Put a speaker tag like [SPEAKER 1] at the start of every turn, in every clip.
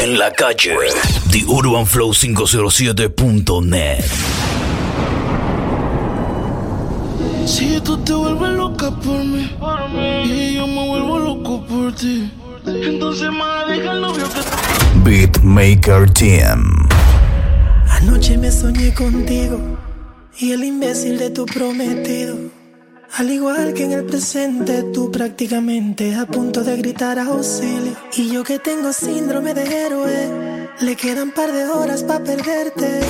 [SPEAKER 1] En la calle, The Urban Flow 507.net.
[SPEAKER 2] Si tú te vuelves loca por mí, y yo me vuelvo loco por ti, entonces más deja el novio que
[SPEAKER 1] Beatmaker Team.
[SPEAKER 3] Anoche me soñé contigo y el imbécil de tu prometido. Al igual que en el presente, tú prácticamente a punto de gritar auxilio. Y yo que tengo síndrome de héroe, le quedan par de horas para perderte.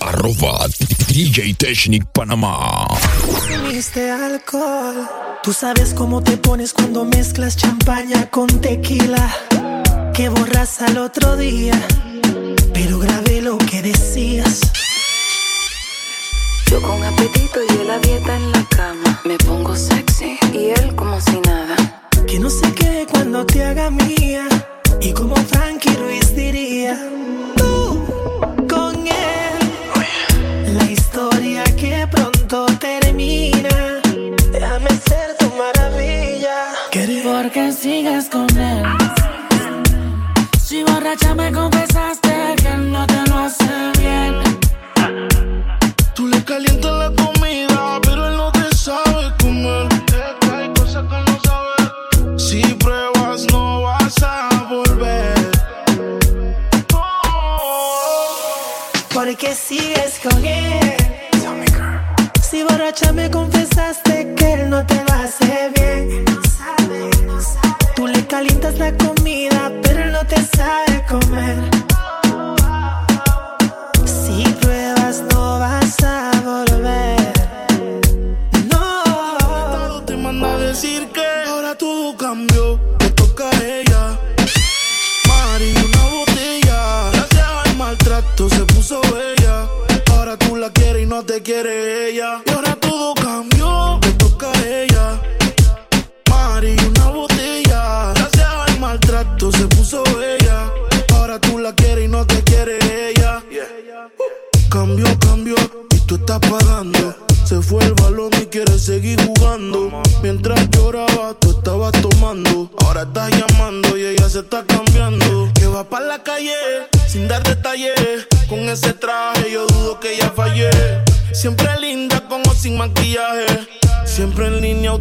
[SPEAKER 1] Arroba DJ Technic Panamá.
[SPEAKER 3] Consumiste alcohol. Tú sabes cómo te pones cuando mezclas champaña con tequila. Que borras al otro día, pero grabé lo que decías.
[SPEAKER 4] Yo con apetito y él la dieta en la cama. Me pongo sexy y él como si nada.
[SPEAKER 3] Que no sé qué cuando te haga mía. Y como Frankie Ruiz diría, tú con él. La historia que pronto termina. Déjame ser tu maravilla.
[SPEAKER 5] Porque sigues con él. Si borracha me confesaste te
[SPEAKER 2] quiere ella.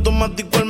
[SPEAKER 2] Automático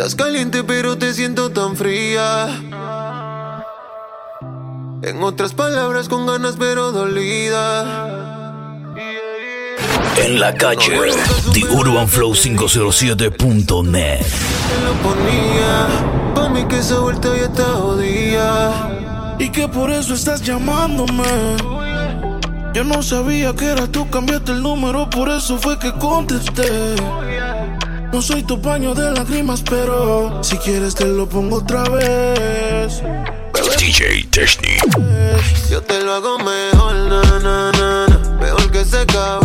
[SPEAKER 2] Estás caliente, pero te siento tan fría. En otras palabras, con ganas pero dolida.
[SPEAKER 1] En la calle, The Urban Flow 507.net.
[SPEAKER 2] Te lo ponía, pa' mí que esa vuelta ya te jodía. Y que por eso estás llamándome. Yo no sabía que era tú, cambiaste el número, por eso fue que contesté. No soy tu paño de lágrimas, pero si quieres te lo pongo otra vez.
[SPEAKER 1] DJ Technic.
[SPEAKER 2] Yo te lo hago mejor, na, na, na, na. Mejor que cabrón,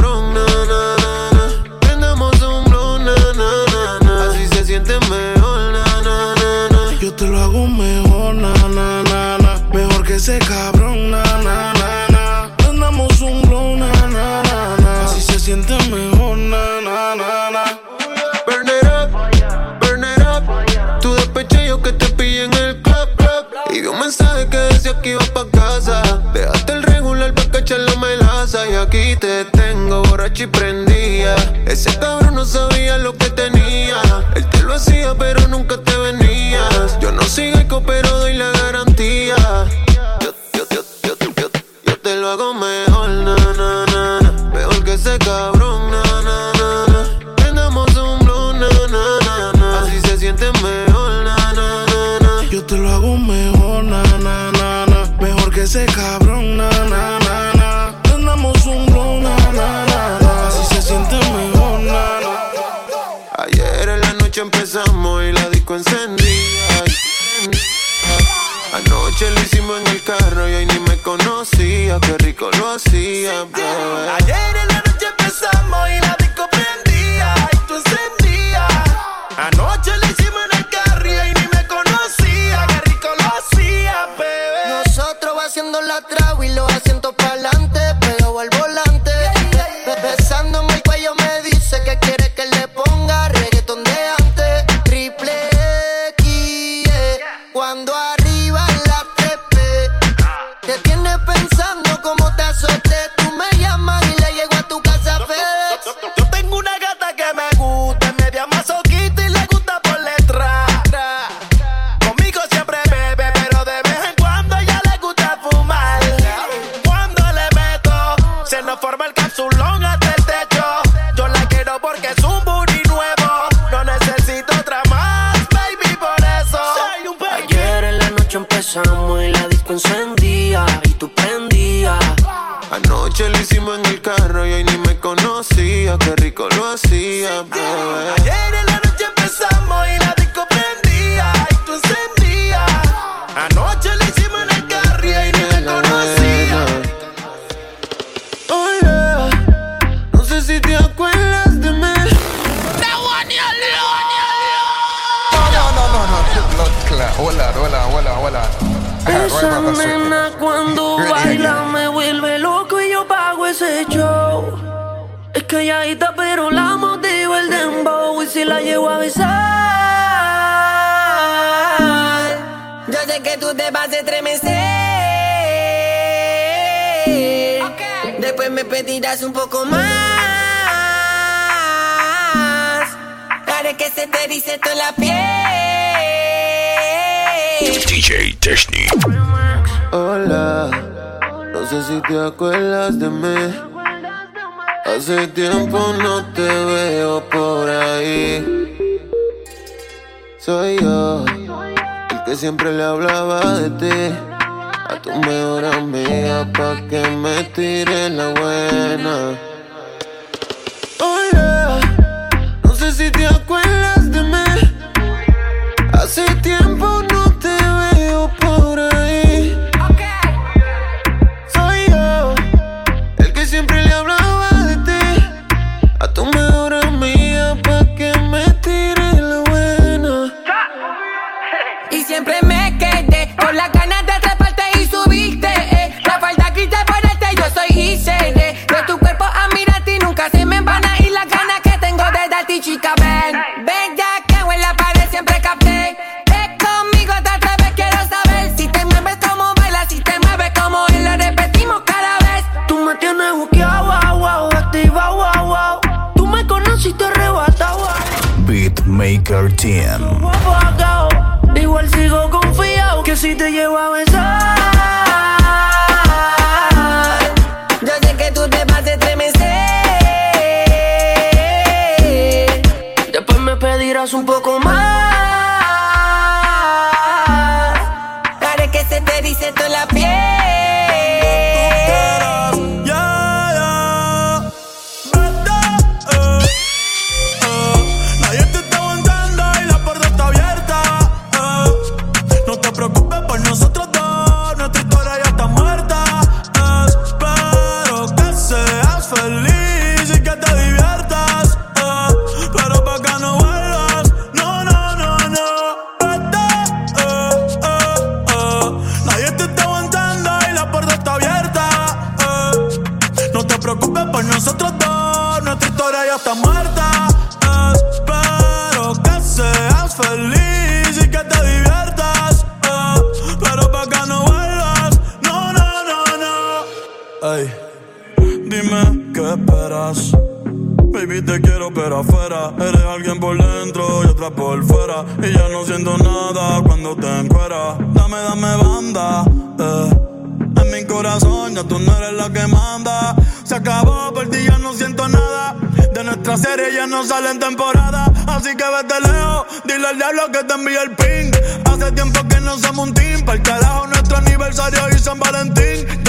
[SPEAKER 6] qué rico lo.
[SPEAKER 7] te dice toda la piel.
[SPEAKER 1] DJ Technic.
[SPEAKER 6] Hola, no sé si te acuerdas de mí. Hace tiempo no te veo por ahí. Soy yo, el que siempre le hablaba de ti. A tu mejor amiga pa' que me tire la buena.
[SPEAKER 8] sale en temporada, así que vete lejos. Dile al diablo que te envíe el ping. Hace tiempo que no somos un team. Para el carajo, nuestro aniversario y San Valentín.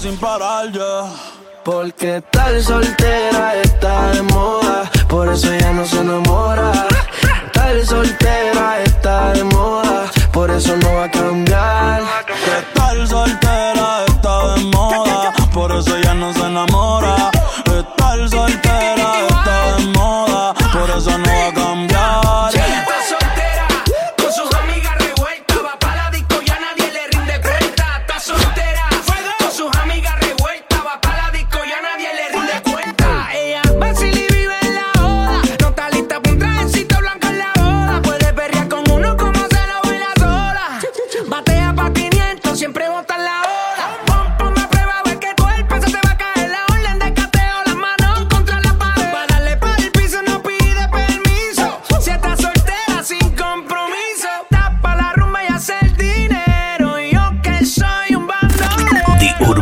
[SPEAKER 9] sin
[SPEAKER 8] parar, yeah.
[SPEAKER 10] Porque tal soltera está de moda, por eso ya no se enamora. Tal soltera está de moda, por eso no va a cambiar.
[SPEAKER 8] Que tal soltera está de moda, por eso ya no se enamora. Tal soltera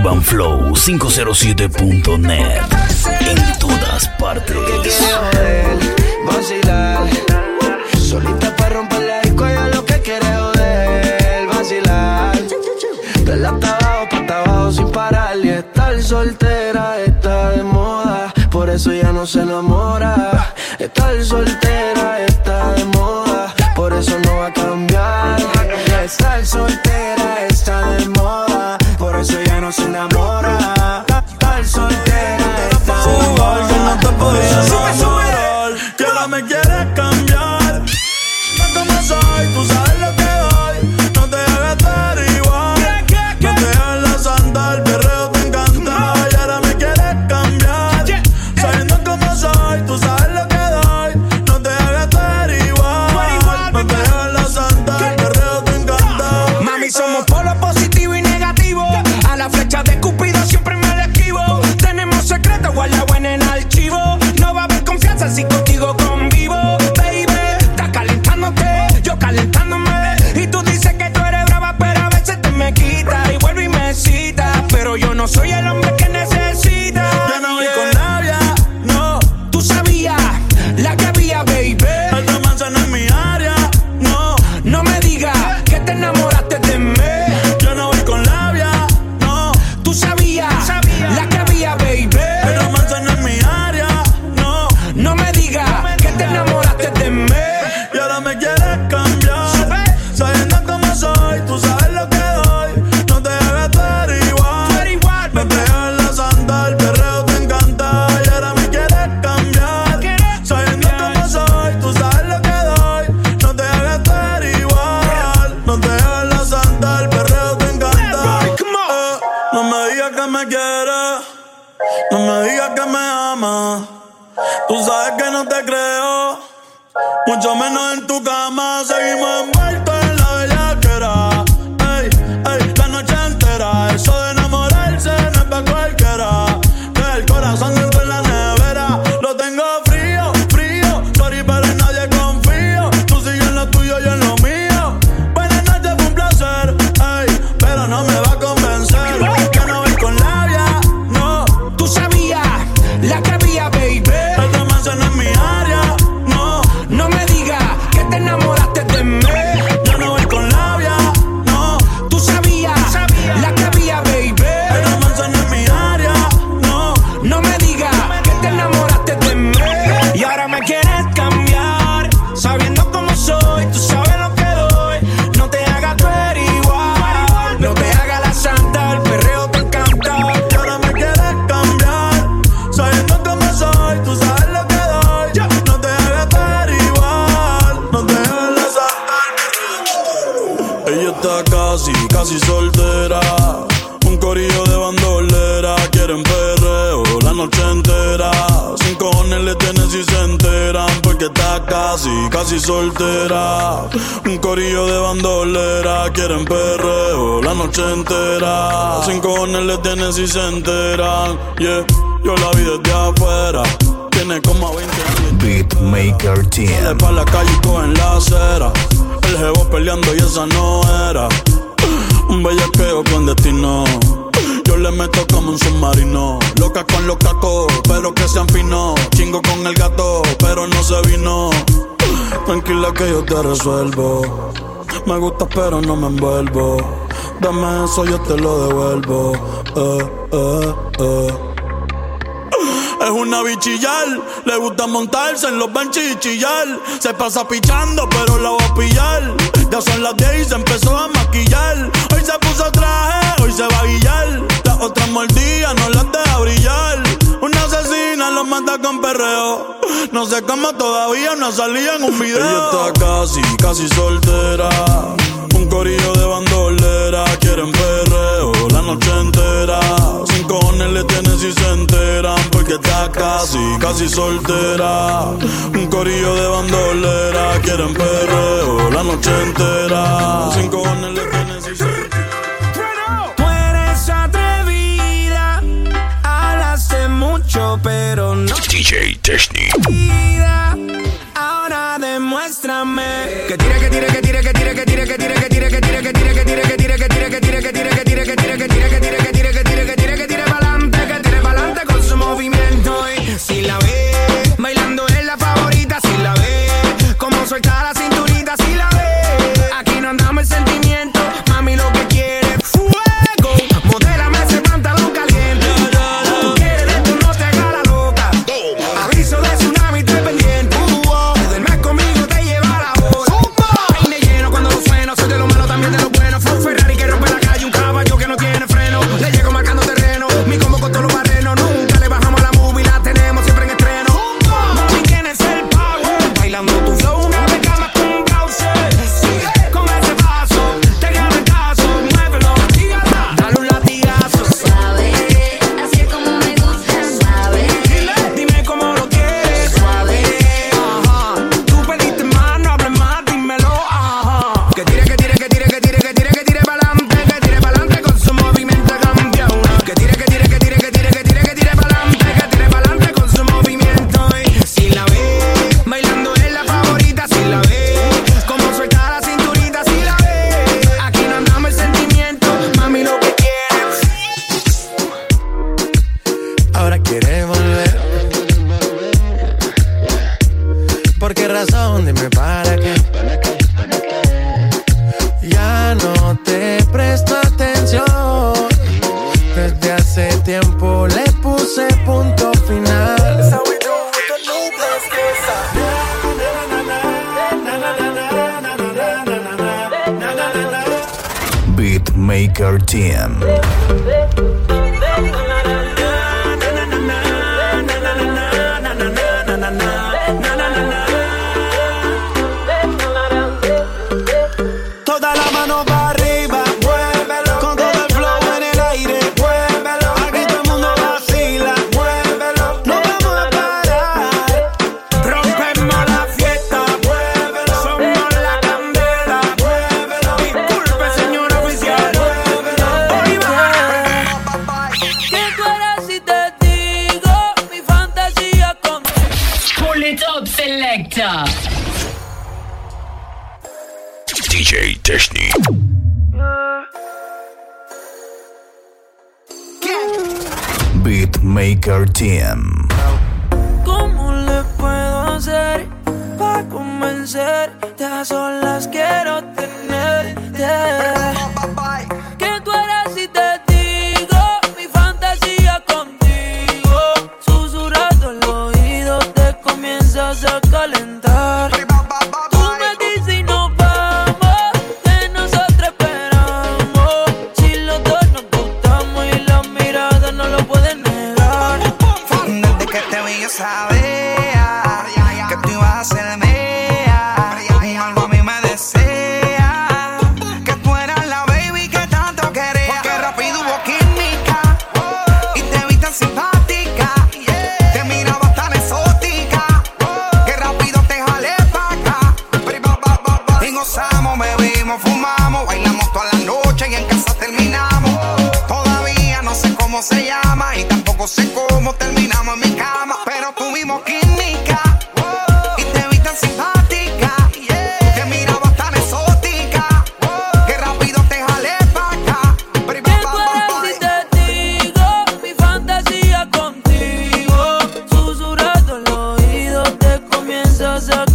[SPEAKER 7] urbanflow507.net. En
[SPEAKER 1] todas partes.
[SPEAKER 10] Vacilar, solita para romper la disco, yo lo que quiere joder, vacilar. De la abajo, para abajo sin parar. Y estar soltera está de moda, por eso ya no se enamora. Estar soltera está
[SPEAKER 8] quieres. No me digas que me amas. Tú sabes que no te creo. Mucho menos en tu cama. Seguimos en un corillo de bandolera, quieren perreo la noche entera. Sin cojones le tienen si se enteran. Yeah, yo la vi desde afuera. Tiene como 20 años.
[SPEAKER 1] Beatmaker Team.
[SPEAKER 8] Sale pa' la calle y cogen la acera. El jevo peleando y esa no era. Un bellaqueo con destino yo le meto como un submarino. Loca con los cacos, pero que se afinó. Chingo con el gato, pero no se vino. Tranquila que yo te resuelvo. Me gusta, pero no me envuelvo. Dame eso, yo te lo devuelvo. Eh, eh, eh. Es una bichillar, le gusta montarse en los benches. Se pasa pichando, pero la va a pillar. Ya son las 10 y se empezó a maquillar. Hoy se puso traje, hoy se va a guillar otras mordidas no las deja brillar. Una asesina los mata con perreo. No sé cómo todavía no salía en un video. Ella está casi, casi soltera. Un corillo de bandolera. Quieren perreo la noche entera. Sin cojones le tienen si se enteran. Porque está casi, casi soltera. Un corillo de bandolera. Quieren perreo la noche entera. Sin cojones le tienen
[SPEAKER 11] pero no.
[SPEAKER 1] DJ Technic.
[SPEAKER 11] Ahora demuéstrame que tira, que tira, que tira, que tira, que
[SPEAKER 12] tira.
[SPEAKER 1] Maker Team.
[SPEAKER 10] ¿Cómo le puedo hacer para convencerte? A solas quiero tenerte.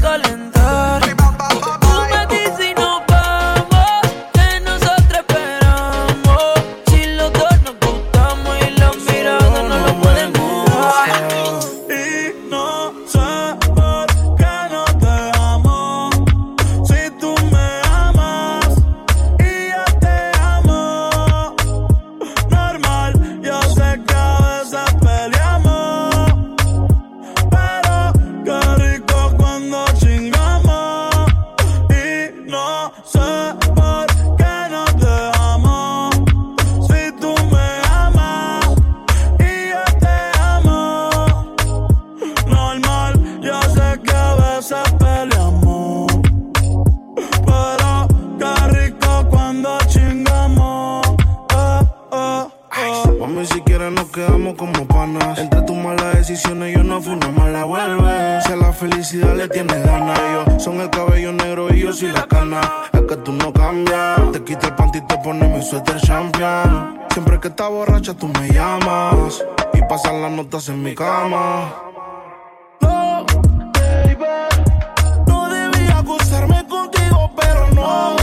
[SPEAKER 8] calling felicidad le tienes ganas. Ellos son el cabello negro y yo soy la cana. Es que tú no cambias. Te quito el panty y te pones mi suéter champion. Siempre que estás borracha tú me llamas. Y pasan las notas en mi cama. No, baby. No debía acusarme contigo, pero no.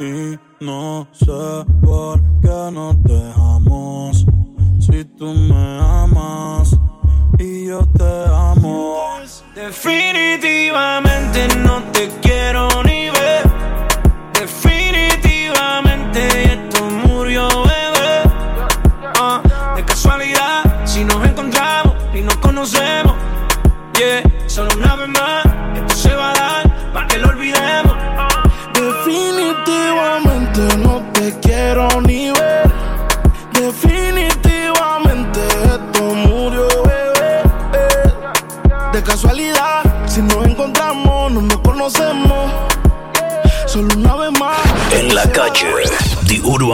[SPEAKER 8] Y no sé por qué nos dejamos. Si tú me amas y yo te amo.
[SPEAKER 10] Definitivamente no.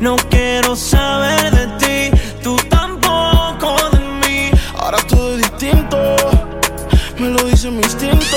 [SPEAKER 2] No quiero saber de ti, tú tampoco de mí.
[SPEAKER 13] Ahora todo es distinto, me lo dice mi instinto.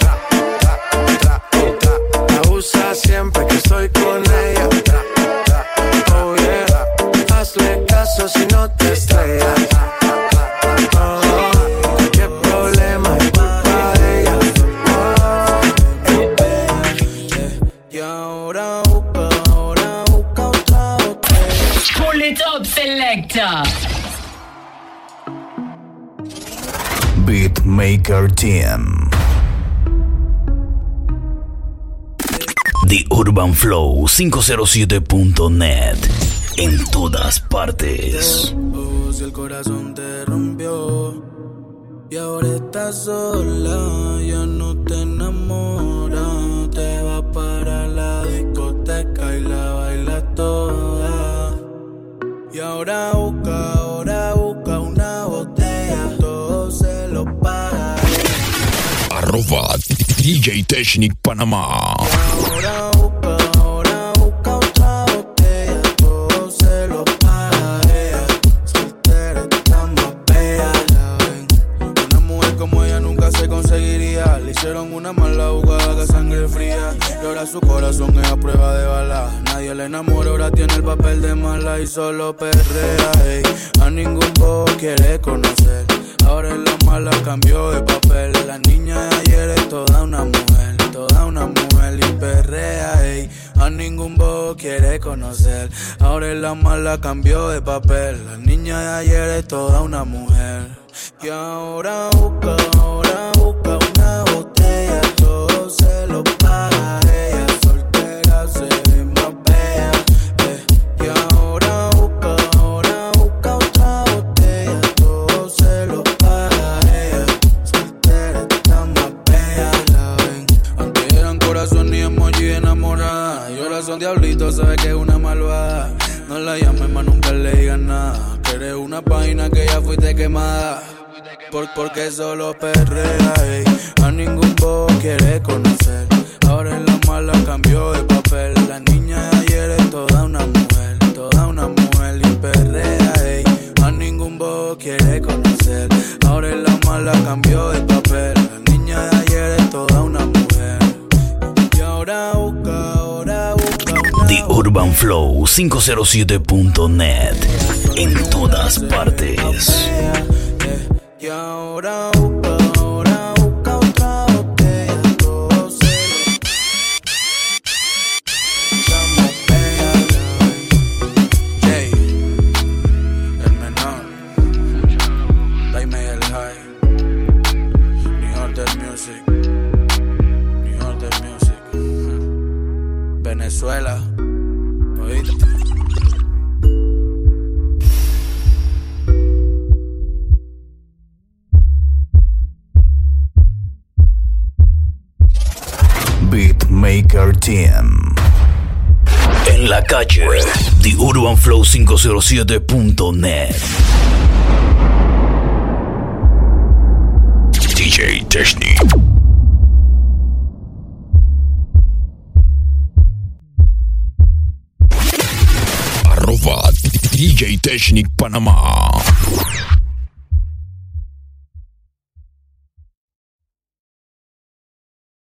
[SPEAKER 1] Beatmaker Team. The Urban Flow 507.net. En todas partes.
[SPEAKER 13] Si el corazón te rompió y ahora estás sola, ya no te enamoras, se conseguiría. Le hicieron una mala jugada que sangre fría. Y ahora su corazón es a prueba de bala. Nadie le enamora, ahora tiene el papel de mala y solo perrea. ey. A ningún bobo quiere conocer. Mala cambió de papel. La niña de ayer es toda una mujer, toda una mujer y perrea. ey. A ningún bobo quiere conocer. Ahora la mala cambió de papel. La niña de ayer es toda una mujer. Y ahora busca Solo perrea, ey. A ningún bobo quiere conocer. Ahora en la mala cambió de papel. La niña de ayer es toda una mujer, toda una mujer y perrea, ey. A ningún bobo quiere conocer. Ahora en la mala cambió de papel. La niña de ayer es toda una mujer. Y ahora busca, ahora busca una
[SPEAKER 1] The Urban Flow 507.net. En todas partes. flow507.net.
[SPEAKER 14] DJ Technique. DJ Technic Panamá.